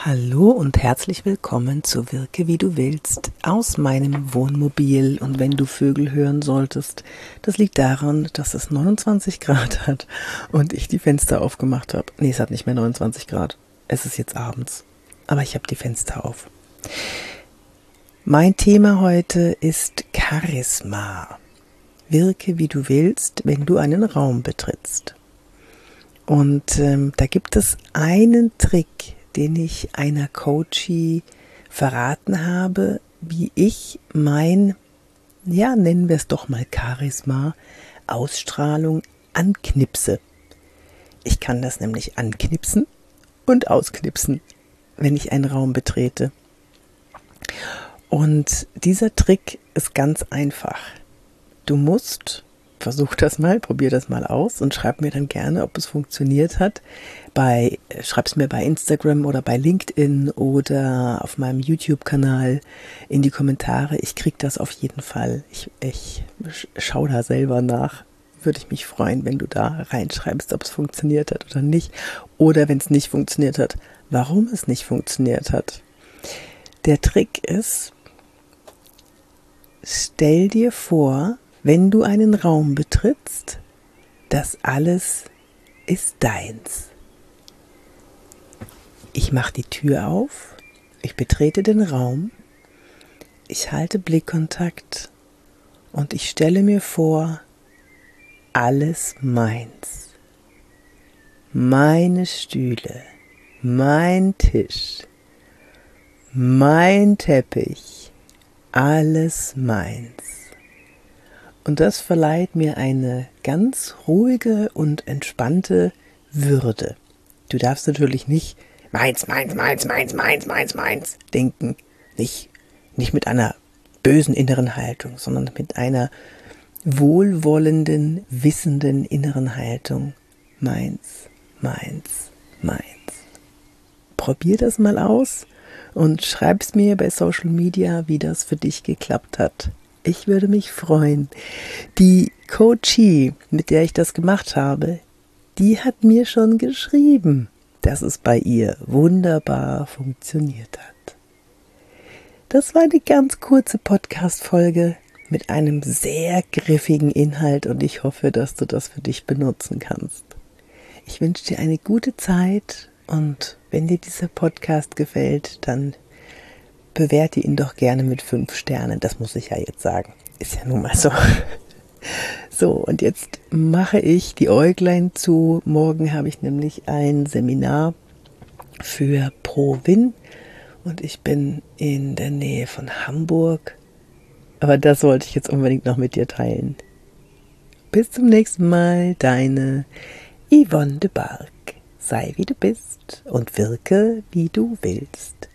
Hallo und herzlich willkommen zu Wirke wie du willst aus meinem Wohnmobil. Und wenn du Vögel hören solltest, das liegt daran, dass es 29 Grad hat und ich die Fenster aufgemacht habe. Nee, es hat nicht mehr 29 Grad. Es ist jetzt abends. Aber ich habe die Fenster auf. Mein Thema heute ist Charisma. Wirke wie du willst, wenn du einen Raum betrittst. Und ähm, da gibt es einen Trick, den ich einer Coachie verraten habe, wie ich mein, ja, nennen wir es doch mal Charisma, Ausstrahlung anknipse. Ich kann das nämlich anknipsen und ausknipsen, wenn ich einen Raum betrete. Und dieser Trick ist ganz einfach. Du musst versuch das mal, probier das mal aus und schreib mir dann gerne, ob es funktioniert hat. Bei, schreib's mir bei Instagram oder bei LinkedIn oder auf meinem YouTube-Kanal in die Kommentare. Ich krieg das auf jeden Fall. Ich, ich schau da selber nach. Würde ich mich freuen, wenn du da reinschreibst, ob es funktioniert hat oder nicht. Oder wenn es nicht funktioniert hat, warum es nicht funktioniert hat. Der Trick ist, stell dir vor, wenn du einen Raum betrittst, das alles ist deins. Ich mache die Tür auf, ich betrete den Raum, ich halte Blickkontakt und ich stelle mir vor, alles meins. Meine Stühle, mein Tisch, mein Teppich, alles meins. Und das verleiht mir eine ganz ruhige und entspannte Würde. Du darfst natürlich nicht meins, meins, meins, meins, meins, meins, meins denken. Nicht, nicht mit einer bösen inneren Haltung, sondern mit einer wohlwollenden, wissenden inneren Haltung. Meins, meins, meins. Probier das mal aus und schreib's mir bei Social Media, wie das für dich geklappt hat. Ich würde mich freuen. Die Coachie, mit der ich das gemacht habe, die hat mir schon geschrieben, dass es bei ihr wunderbar funktioniert hat. Das war eine ganz kurze Podcast-Folge mit einem sehr griffigen Inhalt und ich hoffe, dass du das für dich benutzen kannst. Ich wünsche dir eine gute Zeit und wenn dir dieser Podcast gefällt, dann bewerte ihn doch gerne mit fünf Sternen. Das muss ich ja jetzt sagen. Ist ja nun mal so. So, und jetzt mache ich die Äuglein zu. Morgen habe ich nämlich ein Seminar für ProWin und ich bin in der Nähe von Hamburg. Aber das wollte ich jetzt unbedingt noch mit dir teilen. Bis zum nächsten Mal, deine Yvonne de Barg. Sei wie du bist und wirke wie du willst.